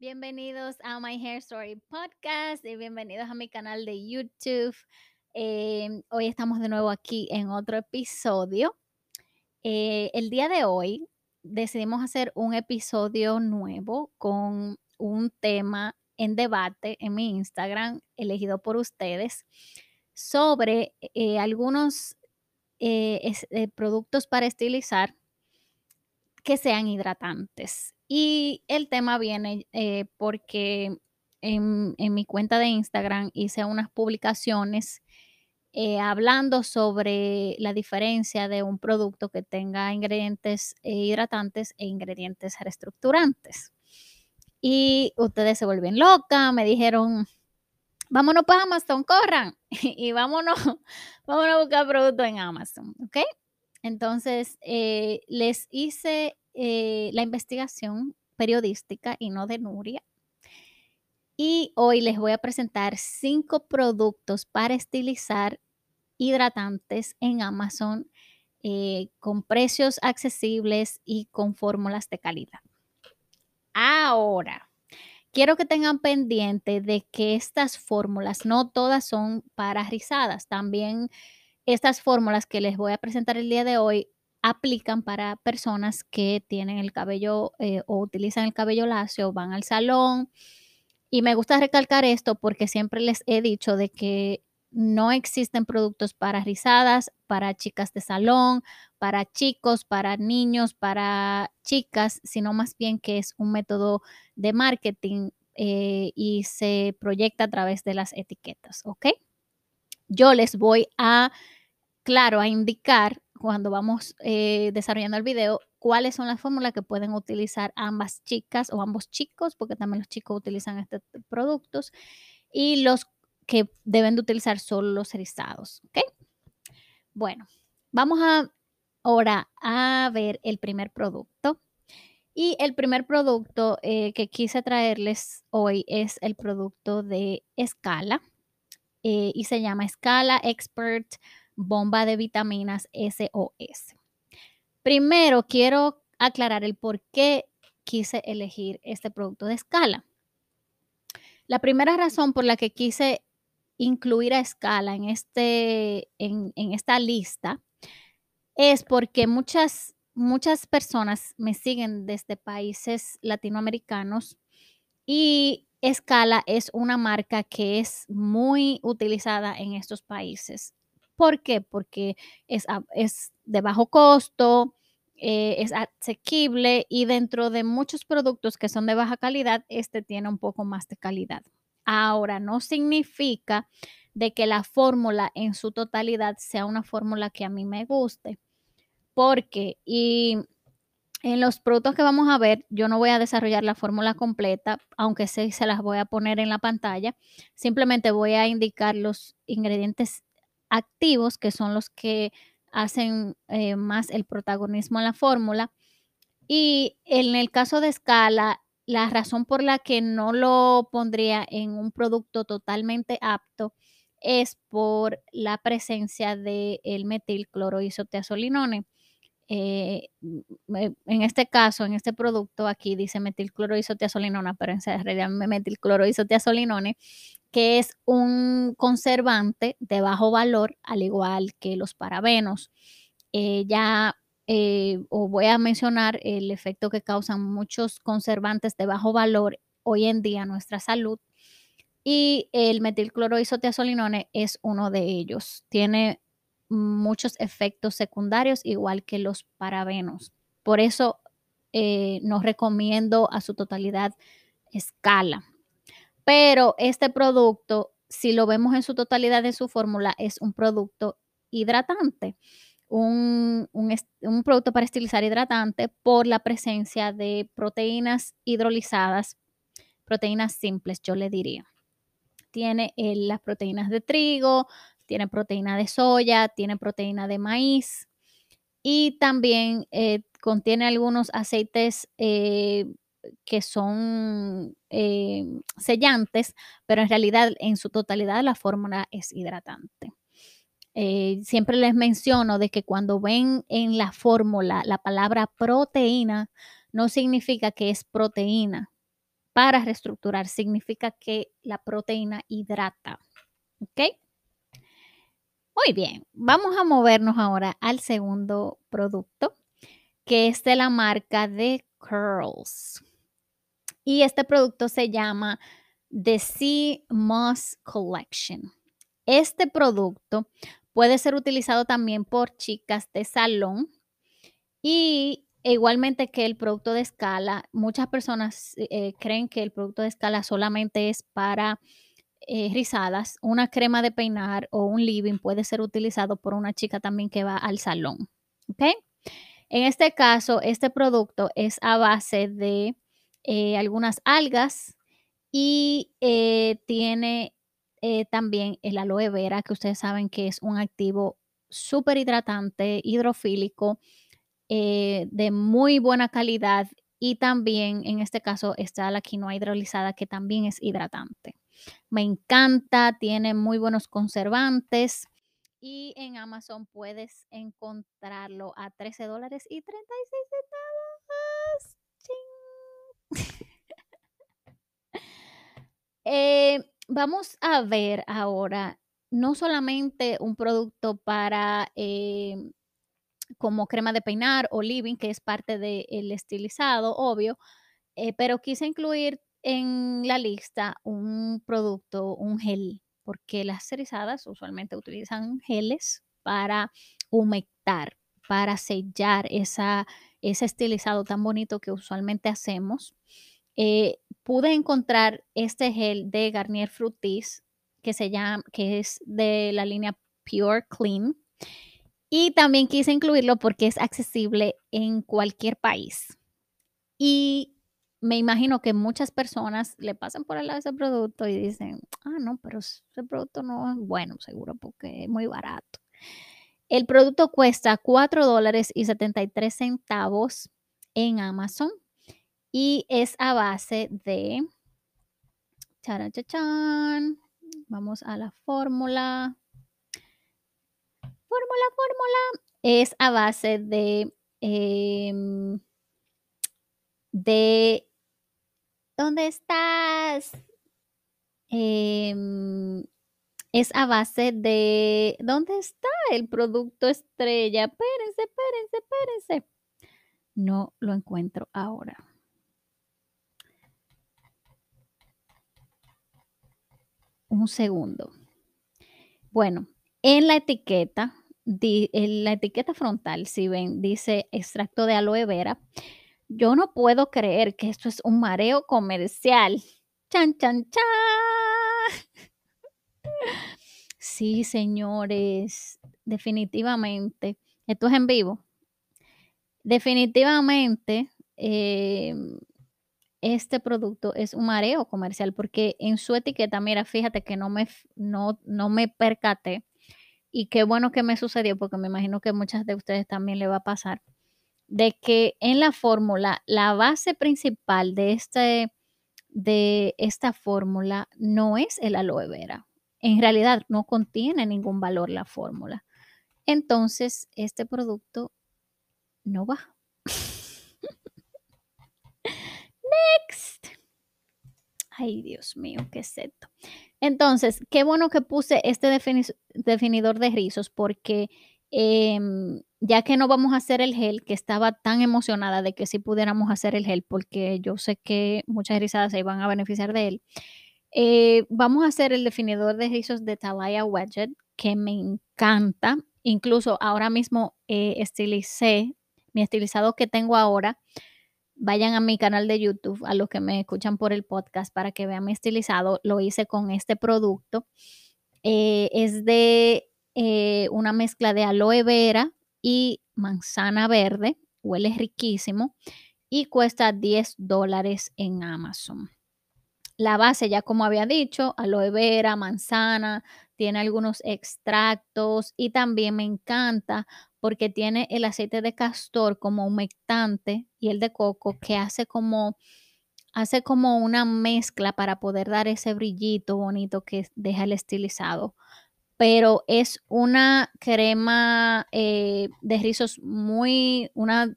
Bienvenidos a My Hair Story Podcast y bienvenidos a mi canal de YouTube. Eh, hoy estamos de nuevo aquí en otro episodio. Eh, el día de hoy decidimos hacer un episodio nuevo con un tema en debate en mi Instagram, elegido por ustedes, sobre eh, algunos productos para estilizar que sean hidratantes. Y el tema viene eh, porque en, mi cuenta de Instagram hice unas publicaciones eh, hablando sobre la diferencia de un producto que tenga ingredientes eh, hidratantes e ingredientes reestructurantes. Y ustedes se vuelven locas, me dijeron, vámonos para Amazon, corran y vámonos, vámonos a buscar productos en Amazon, ¿ok? Entonces, les hice eh, la investigación periodística y no de Nuria. Y hoy les voy a presentar cinco productos para estilizar hidratantes en Amazon eh, con precios accesibles y con fórmulas de calidad. Ahora, quiero que tengan pendiente de que estas fórmulas no todas son para rizadas. También estas fórmulas que les voy a presentar el día de hoy aplican para personas que tienen el cabello eh, o utilizan el cabello lacio, van al salón. Y me gusta recalcar esto porque siempre les he dicho de que no existen productos para rizadas, para chicas de salón, para chicos, para niños, para chicas, sino más bien que es un método de marketing eh, y se proyecta a través de las etiquetas, ¿ok? Yo les voy a, claro, a indicar cuando vamos eh, desarrollando el video, cuáles son las fórmulas que pueden utilizar ambas chicas o ambos chicos, porque también los chicos utilizan estos productos, y los que deben de utilizar solo los erizados. ¿ok? Bueno, vamos a ahora a ver el primer producto. Y el primer producto eh, que quise traerles hoy es el producto de Escala eh, y se llama Escala Expert bomba de vitaminas SOS. Primero, quiero aclarar el por qué quise elegir este producto de escala. La primera razón por la que quise incluir a escala en, este, en, esta lista es porque muchas, muchas personas me siguen desde países latinoamericanos y Escala es una marca que es muy utilizada en estos países. ¿Por qué? Porque es, es de bajo costo, eh, es asequible y dentro de muchos productos que son de baja calidad, este tiene un poco más de calidad. Ahora, no significa de que la fórmula en su totalidad sea una fórmula que a mí me guste, porque y en los productos que vamos a ver, yo no voy a desarrollar la fórmula completa, aunque sí se las voy a poner en la pantalla. Simplemente voy a indicar los ingredientes activos, que son los que hacen eh, más el protagonismo en la fórmula. Y en el caso de escala, la razón por la que no lo pondría en un producto totalmente apto es por la presencia del el metilcloroisotiazolinone. Eh, en este caso, en este producto, aquí dice metilcloroisotiazolinona, pero en realidad metilcloroisotiazolinone, que es un conservante de bajo valor, al igual que los parabenos. Eh, ya eh, os voy a mencionar el efecto que causan muchos conservantes de bajo valor hoy en día en nuestra salud. Y el metilcloroisotiazolinone es uno de ellos. Tiene muchos efectos secundarios, igual que los parabenos. Por eso eh, no recomiendo a su totalidad escala. Pero este producto, si lo vemos en su totalidad en su fórmula, es un producto hidratante. Un, un, producto para estilizar hidratante por la presencia de proteínas hidrolizadas, proteínas simples, yo le diría. Tiene eh, las proteínas de trigo, tiene proteína de soya, tiene proteína de maíz y también eh, contiene algunos aceites eh, que son eh, sellantes, pero en realidad en su totalidad la fórmula es hidratante. siempre les menciono de que cuando ven en la fórmula la palabra proteína, no significa que es proteína. para reestructurar. Significa que la proteína hidrata. ¿Ok? Muy bien, vamos a movernos ahora al segundo producto, que es de la marca de Curls. Y este producto se llama The Sea Moss Collection. Este producto puede ser utilizado también por chicas de salón y igualmente que el producto de escala, muchas personas eh, creen que el producto de escala solamente es para eh, rizadas. Una crema de peinar o un living puede ser utilizado por una chica también que va al salón. ¿Ok? En este caso, este producto es a base de eh, algunas algas y tiene también el aloe vera, que ustedes saben que es un activo súper hidratante, hidrofílico eh, de muy buena calidad y también en este caso está la quinoa hidrolizada que también es hidratante. Me encanta, tiene muy buenos conservantes y en Amazon puedes encontrarlo a 13 dólares y 36 centavos. Eh, vamos a ver ahora no solamente un producto para eh, como crema de peinar o living, que es parte del estilizado, obvio, eh, pero quise incluir en la lista un producto, un gel, porque las cerizadas usualmente utilizan geles para humectar, para sellar esa, ese estilizado tan bonito que usualmente hacemos. Eh, pude encontrar este gel de Garnier Fructis que se llama, que es de la línea Pure Clean y también quise incluirlo porque es accesible en cualquier país. Y me imagino que muchas personas le pasan por el lado ese producto y dicen, ah, no, pero ese producto no es bueno, seguro, porque es muy barato. El producto cuesta 4 dólares y 73 centavos en Amazon y es a base de... Charachachan. Vamos a la fórmula fórmula, fórmula, es a base de, em, de, ¿dónde estás? Em, es a base de, ¿dónde está el producto estrella? Espérense, espérense, espérense. No lo encuentro ahora. Un segundo. Bueno, en la etiqueta en la etiqueta frontal, si ven, dice extracto de aloe vera. Yo no puedo creer que esto es un mareo comercial. Chan, chan, chan. Sí, señores, definitivamente. Esto es en vivo. Definitivamente, em, este producto es un mareo comercial porque en su etiqueta, mira, fíjate que no me, no, no me percaté y qué bueno que me sucedió, porque me imagino que muchas de ustedes también le va a pasar, de que en la fórmula, la base principal de, este, de esta fórmula no es el aloe vera. En realidad no contiene ningún valor la fórmula. Entonces, este producto no va. Next. Ay, Dios mío, qué es esto. Entonces, qué bueno que puse este definidor de rizos porque em, ya que no vamos a hacer el gel, que estaba tan emocionada de que sí pudiéramos hacer el gel porque yo sé que muchas rizadas se iban a beneficiar de él, eh, vamos a hacer el definidor de rizos de Talaya Wedget que me encanta. Incluso ahora mismo eh, estilicé mi estilizado que tengo ahora vayan a mi canal de YouTube, a los que me escuchan por el podcast, para que vean mi estilizado. Lo hice con este producto. Eh, es de una mezcla de aloe vera y manzana verde. Huele riquísimo y cuesta 10 dólares en Amazon. La base, ya como había dicho, aloe vera, manzana, tiene algunos extractos y también me encanta porque tiene el aceite de castor como humectante y el de coco que hace como hace como una mezcla para poder dar ese brillito bonito que deja el estilizado. Pero es una crema eh, de rizos muy, una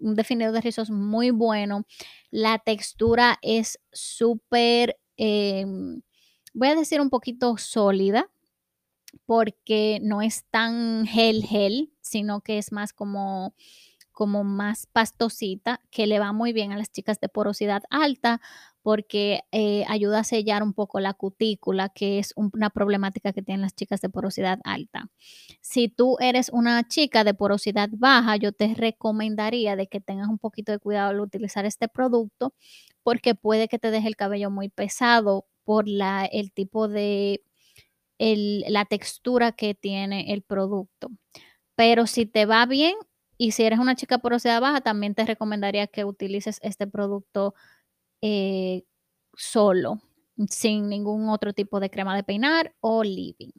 un definidor de rizos muy bueno. La textura es súper, em, voy a decir un poquito sólida, porque no es tan gel gel, sino que es más como como más pastosita, que le va muy bien a las chicas de porosidad alta porque eh, ayuda a sellar un poco la cutícula, que es una problemática que tienen las chicas de porosidad alta. Si tú eres una chica de porosidad baja, yo te recomendaría de que tengas un poquito de cuidado al utilizar este producto porque puede que te deje el cabello muy pesado por la, el tipo de, la textura que tiene el producto. Pero si te va bien, y si eres una chica porosidad baja, también te recomendaría que utilices este producto eh, solo, sin ningún otro tipo de crema de peinar o living.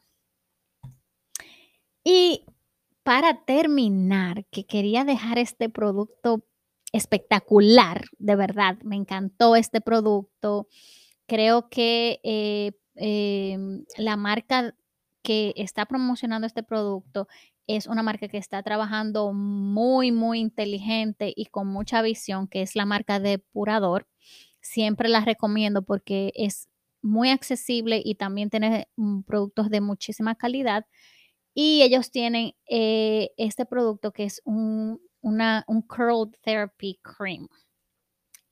Y para terminar, que quería dejar este producto espectacular, de verdad, me encantó este producto. Creo que eh, em, la marca que está promocionando este producto es una marca que está trabajando muy, muy inteligente y con mucha visión, que es la marca Depurador. Siempre la recomiendo porque es muy accesible y también tiene mm, productos de muchísima calidad. Y ellos tienen eh, este producto que es un, una, un Curl Therapy Cream.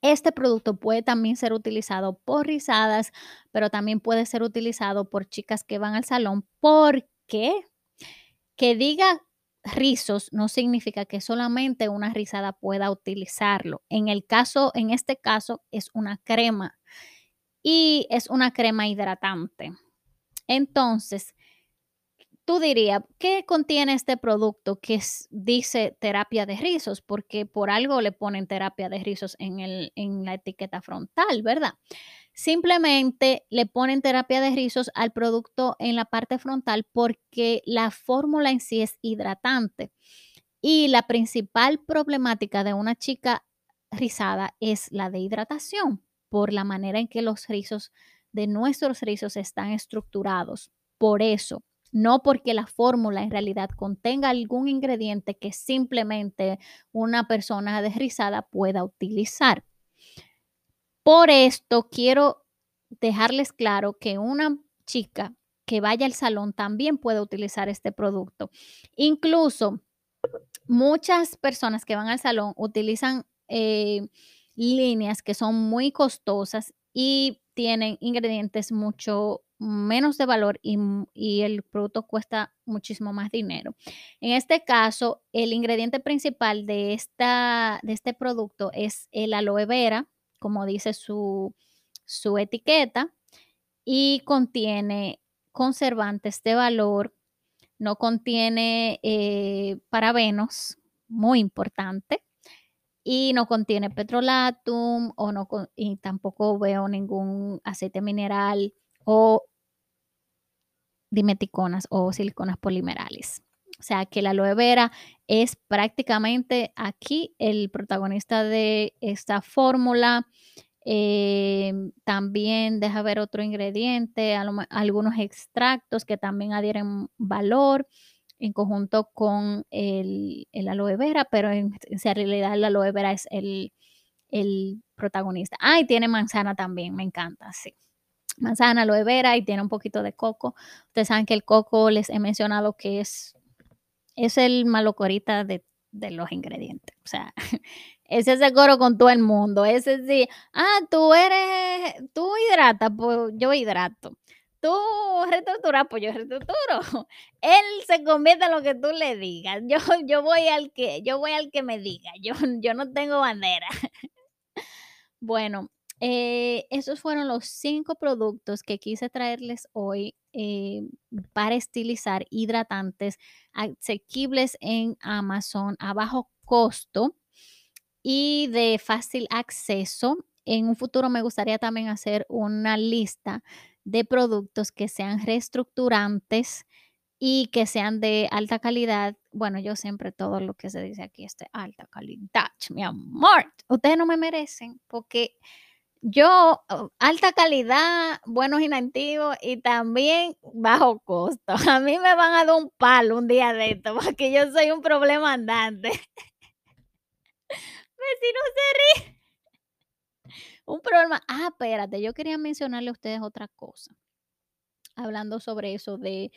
Este producto puede también ser utilizado por rizadas, pero también puede ser utilizado por chicas que van al salón porque que diga rizos no significa que solamente una rizada pueda utilizarlo. En el caso, en este caso, es una crema y es una crema hidratante. Entonces, tú dirías, ¿qué contiene este producto que dice terapia de rizos? Porque por algo le ponen terapia de rizos en, el, en la etiqueta frontal, ¿verdad? Simplemente le ponen terapia de rizos al producto en la parte frontal porque la fórmula en sí es hidratante. Y la principal problemática de una chica rizada es la de hidratación por la manera en que los rizos de nuestros rizos están estructurados. Por eso, no porque la fórmula en realidad contenga algún ingrediente que simplemente una persona desrizada pueda utilizar. Por esto quiero dejarles claro que una chica que vaya al salón también puede utilizar este producto. Incluso muchas personas que van al salón utilizan eh, líneas que son muy costosas y tienen ingredientes mucho menos de valor y, y, el producto cuesta muchísimo más dinero. En este caso, el ingrediente principal de, esta, de este producto es el aloe vera, como dice su, etiqueta, y contiene conservantes de valor, no contiene eh, parabenos, muy importante, y no contiene petrolatum o no y tampoco veo ningún aceite mineral o dimeticonas o siliconas polimerales. O sea que la aloe vera es prácticamente aquí el protagonista de esta fórmula. Eh, también deja ver otro ingrediente, algunos extractos que también adhieren valor en conjunto con el, aloe vera, pero en, realidad el aloe vera es el, el protagonista. Ah, y tiene manzana también, me encanta, sí manzana, aloe vera y tiene un poquito de coco. Ustedes saben que el coco les he mencionado que es es el malocorita de, de los ingredientes. O sea, ese es el coro con todo el mundo. Ese sí, ah, tú eres, tú hidratas, pues yo hidrato. Tú reestructuras, pues yo reestructuro. Él se convierte en lo que tú le digas. Yo, yo voy al que, yo voy al que me diga. Yo, yo no tengo bandera. Bueno, eh, esos fueron los cinco productos que quise traerles hoy eh, para estilizar hidratantes asequibles en Amazon a bajo costo y de fácil acceso. En un futuro me gustaría también hacer una lista de productos que sean reestructurantes y que sean de alta calidad. Bueno, yo siempre todo lo que se dice aquí es de alta calidad, mi amor. Ustedes no me merecen porque yo, oh, alta calidad, buenos inactivos y también bajo costo. A mí me van a dar un palo un día de esto porque yo soy un problema andante. vecino se ríe. Un problema. Ah, espérate, yo quería mencionarle a ustedes otra cosa. Hablando sobre eso de,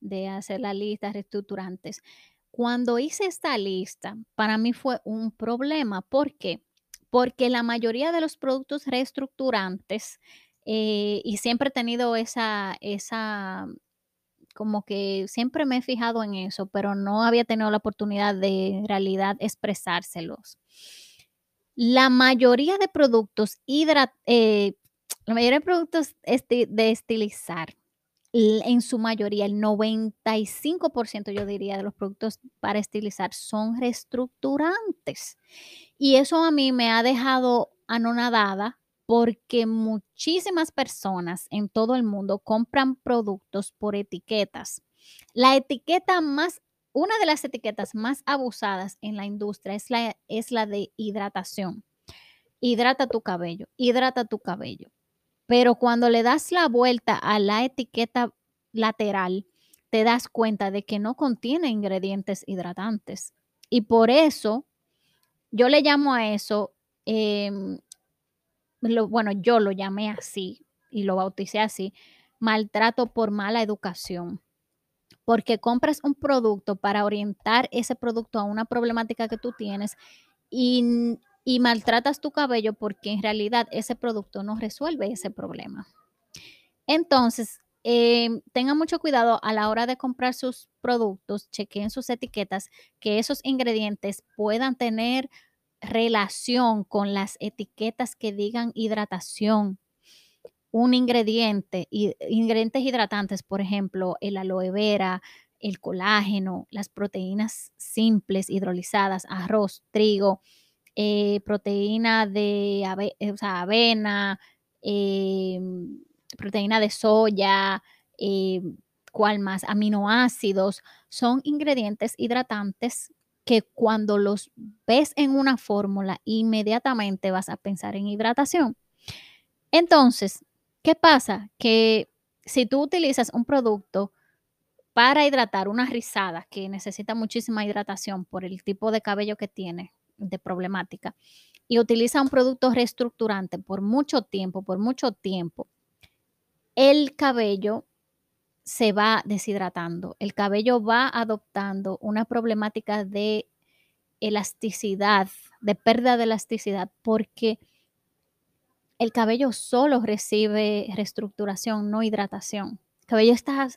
de hacer la lista reestructurantes. Cuando hice esta lista, para mí fue un problema. ¿Por qué? Porque la mayoría de los productos reestructurantes, eh, y siempre he tenido esa, esa, como que siempre me he fijado en eso, pero no había tenido la oportunidad de en realidad expresárselos. La mayoría de productos hidra- eh, la mayoría de productos esti- de estilizar, en su mayoría, el 95% yo diría de los productos para estilizar son reestructurantes. Y eso a mí me ha dejado anonadada porque muchísimas personas en todo el mundo compran productos por etiquetas. La etiqueta más, una de las etiquetas más abusadas en la industria es la, es la de hidratación. Hidrata tu cabello, hidrata tu cabello. Pero cuando le das la vuelta a la etiqueta lateral, te das cuenta de que no contiene ingredientes hidratantes. Y por eso yo le llamo a eso, em, bueno, yo lo llamé así y lo bauticé así, maltrato por mala educación. Porque compras un producto para orientar ese producto a una problemática que tú tienes y, y maltratas tu cabello porque en realidad ese producto no resuelve ese problema. Entonces, em, tengan mucho cuidado a la hora de comprar sus productos, chequeen sus etiquetas, que esos ingredientes puedan tener relación con las etiquetas que digan hidratación. Un ingrediente, ingredientes hidratantes, por ejemplo, el aloe vera, el colágeno, las proteínas simples hidrolizadas, arroz, trigo, eh, proteína de eh, o sea, avena, em, proteína de soya, ¿cuál más? Aminoácidos, son ingredientes hidratantes que cuando los ves en una fórmula, inmediatamente vas a pensar en hidratación. Entonces, ¿qué pasa? Que si tú utilizas un producto para hidratar una rizada que necesita muchísima hidratación por el tipo de cabello que tiene, de problemática, y utiliza un producto reestructurante por mucho tiempo, por mucho tiempo, el cabello se va deshidratando, el cabello va adoptando una problemática de elasticidad, de pérdida de elasticidad, porque el cabello solo recibe reestructuración, no hidratación. El cabello está,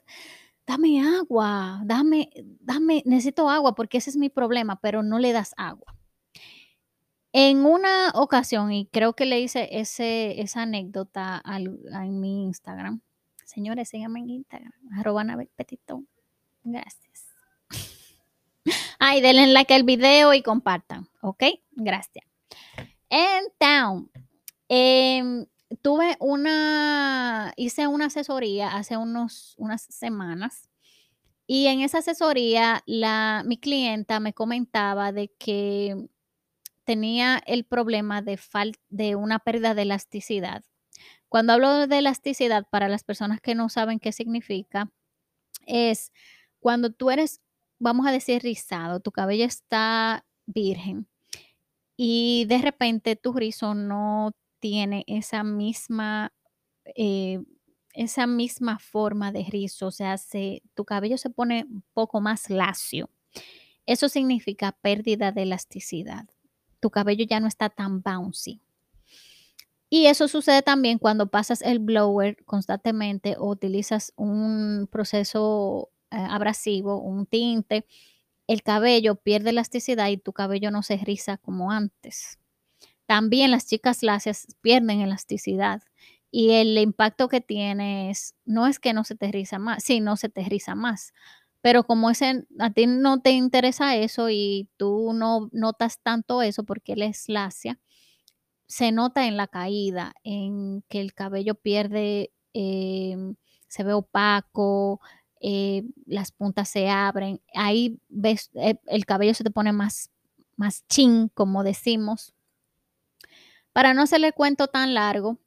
dame agua, dame, dame, necesito agua porque ese es mi problema, pero no le das agua. En una ocasión, y creo que le hice ese, esa anécdota al- a- en mi Instagram. Señores, síganme en Instagram, arroba Petitón. Gracias. Ay, denle like al video y compartan, ¿ok? Gracias. En Town, em, tuve una, hice una asesoría hace unos, unas semanas y en esa asesoría la, mi clienta me comentaba de que tenía el problema de, fal- de una pérdida de elasticidad. Cuando hablo de elasticidad, para las personas que no saben qué significa, es cuando tú eres, vamos a decir, rizado, tu cabello está virgen y de repente tu rizo no tiene esa misma, eh, esa misma forma de rizo, o sea, se, tu cabello se pone un poco más lacio. Eso significa pérdida de elasticidad. Tu cabello ya no está tan bouncy. Y eso sucede también cuando pasas el blower constantemente o utilizas un proceso eh, abrasivo, un tinte, el cabello pierde elasticidad y tu cabello no se riza como antes. También las chicas lacias pierden elasticidad y el impacto que tienes no es que no se te riza más, sí, no se te riza más, pero como a ti no te interesa eso y tú no notas tanto eso porque él es lacia, se nota en la caída, en que el cabello pierde, em, se ve opaco, eh, las puntas se abren, ahí ves, eh, el cabello se te pone más, más chin, como decimos. Para no hacerle el cuento tan largo,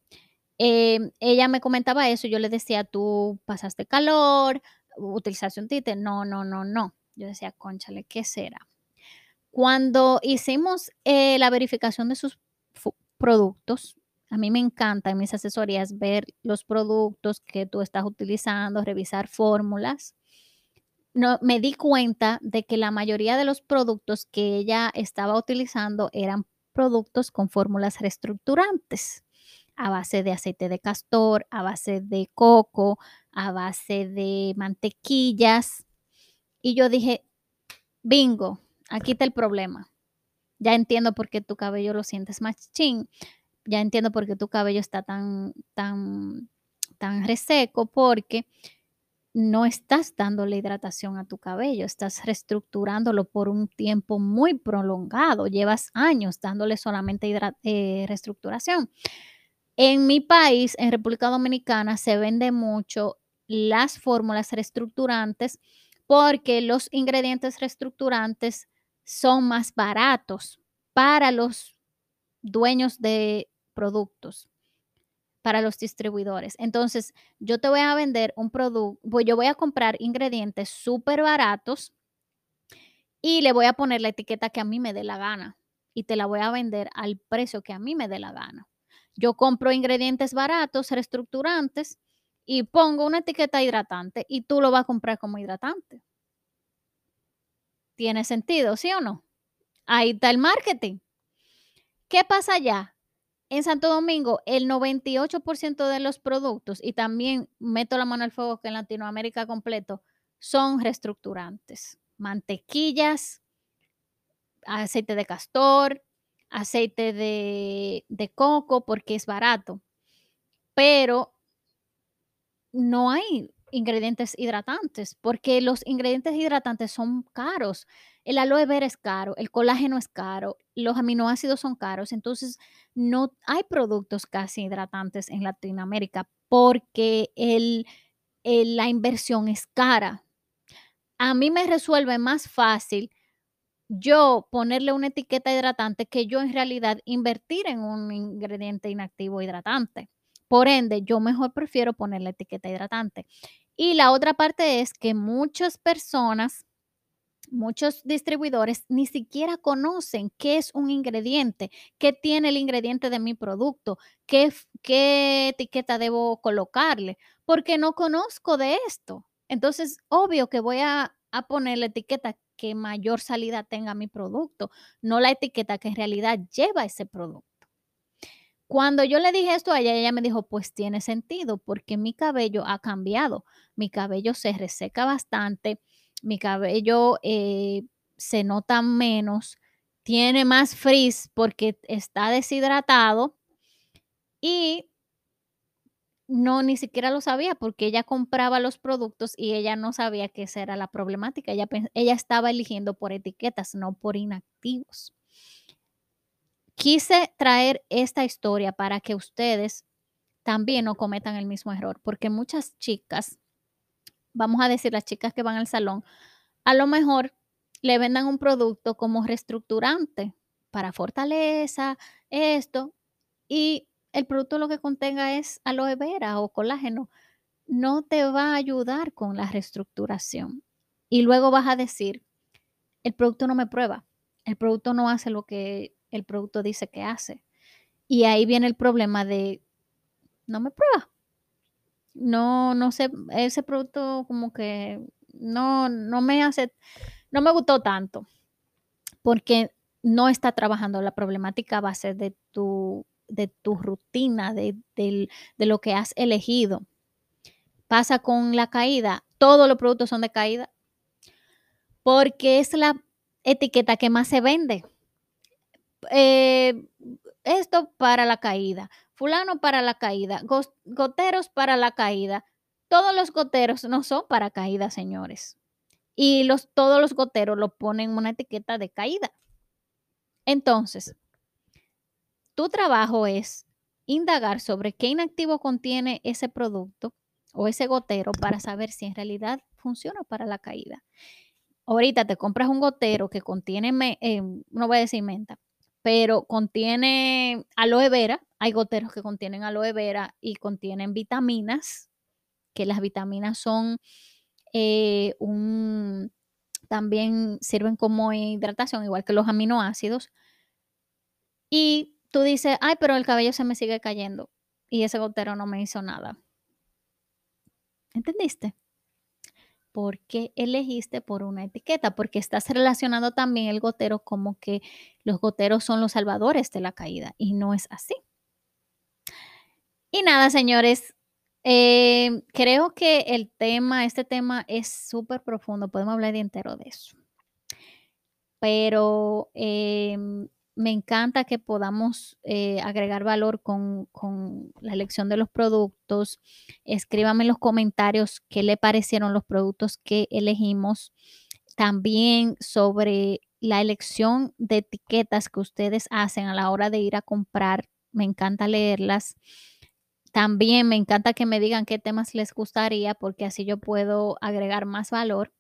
em, ella me comentaba eso, yo le decía, tú pasaste calor, utilizaste un tinte, no, no, no, no. Yo decía, cónchale, ¿qué será? Cuando hicimos eh, la verificación de sus productos, a mí me encanta en mis asesorías ver los productos que tú estás utilizando, revisar fórmulas. No, me di cuenta de que la mayoría de los productos que ella estaba utilizando eran productos con fórmulas reestructurantes a base de aceite de castor, a base de coco, a base de mantequillas. Y yo dije, bingo, aquí está el problema. Ya entiendo por qué tu cabello lo sientes más chin. Ya entiendo por qué tu cabello está tan, tan, tan reseco, porque no estás dándole hidratación a tu cabello, estás reestructurándolo por un tiempo muy prolongado, llevas años dándole solamente eh, reestructuración. En mi país, en República Dominicana, se vende mucho las fórmulas reestructurantes porque los ingredientes reestructurantes son más baratos para los dueños de productos, para los distribuidores. Entonces, yo te voy a vender un producto, yo voy a comprar ingredientes súper baratos y le voy a poner la etiqueta que a mí me dé la gana y te la voy a vender al precio que a mí me dé la gana. Yo compro ingredientes baratos, reestructurantes y pongo una etiqueta hidratante y tú lo vas a comprar como hidratante. ¿Tiene sentido, sí o no? Ahí está el marketing. ¿Qué pasa allá? En Santo Domingo, el 98% de los productos, y también meto la mano al fuego que en Latinoamérica completo, son reestructurantes. Mantequillas, aceite de castor, aceite de, coco porque es barato, pero no hay ingredientes hidratantes porque los ingredientes hidratantes son caros. El aloe vera es caro, el colágeno es caro, los aminoácidos son caros, entonces no hay productos casi hidratantes en Latinoamérica porque la inversión es cara. A mí me resuelve más fácil yo ponerle una etiqueta hidratante que yo en realidad invertir en un ingrediente inactivo hidratante. Por ende, yo mejor prefiero poner la etiqueta hidratante. Y la otra parte es que muchas personas, muchos distribuidores ni siquiera conocen qué es un ingrediente, qué tiene el ingrediente de mi producto, qué, qué etiqueta debo colocarle, porque no conozco de esto. Entonces, obvio que voy a, a poner la etiqueta que mayor salida tenga mi producto, no la etiqueta que en realidad lleva ese producto. Cuando yo le dije esto a ella, ella me dijo, pues tiene sentido, porque mi cabello ha cambiado, mi cabello se reseca bastante, mi cabello eh, se nota menos, tiene más frizz porque está deshidratado y no, ni siquiera lo sabía porque ella compraba los productos y ella no sabía que esa era la problemática. Ella, ella estaba eligiendo por etiquetas, no por inactivos. Quise traer esta historia para que ustedes también no cometan el mismo error, porque muchas chicas, vamos a decir las chicas que van al salón, a lo mejor le vendan un producto como reestructurante para fortaleza, esto, y el producto lo que contenga es aloe vera o colágeno, no te va a ayudar con la reestructuración. Y luego vas a decir, el producto no me prueba, el producto no hace lo que el producto dice que hace. Y ahí viene el problema de, no me prueba. No, no sé, ese producto como que no, no me hace, no me gustó tanto, porque no está trabajando la problemática base de tu de tu rutina, de, lo que has elegido. Pasa con la caída, todos los productos son de caída, porque es la etiqueta que más se vende. Eh, esto para la caída, fulano para la caída, goteros para la caída. Todos los goteros no son para caída, señores. Y los, todos los goteros lo ponen una etiqueta de caída. Entonces, tu trabajo es indagar sobre qué inactivo contiene ese producto o ese gotero para saber si en realidad funciona para la caída. Ahorita te compras un gotero que contiene, eh, no voy a decir menta, pero contiene aloe vera. Hay goteros que contienen aloe vera y contienen vitaminas, que las vitaminas son eh, un también sirven como hidratación, igual que los aminoácidos. Y tú dices, ay, pero el cabello se me sigue cayendo y ese gotero no me hizo nada. ¿Entendiste? ¿Por qué elegiste por una etiqueta? Porque estás relacionando también el gotero como que los goteros son los salvadores de la caída y no es así. Y nada, señores, eh, creo que el tema, este tema es súper profundo, podemos hablar de entero de eso. Pero em, me encanta que podamos eh, agregar valor con, la elección de los productos. Escríbame en los comentarios qué le parecieron los productos que elegimos. También sobre la elección de etiquetas que ustedes hacen a la hora de ir a comprar. Me encanta leerlas. También me encanta que me digan qué temas les gustaría porque así yo puedo agregar más valor.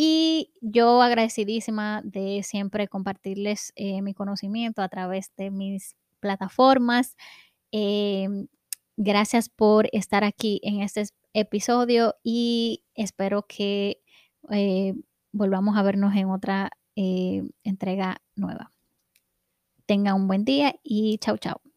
Y yo agradecidísima de siempre compartirles eh, mi conocimiento a través de mis plataformas. Em, gracias por estar aquí en este episodio y espero que eh, volvamos a vernos en otra eh, entrega nueva. Tenga un buen día y chau chau.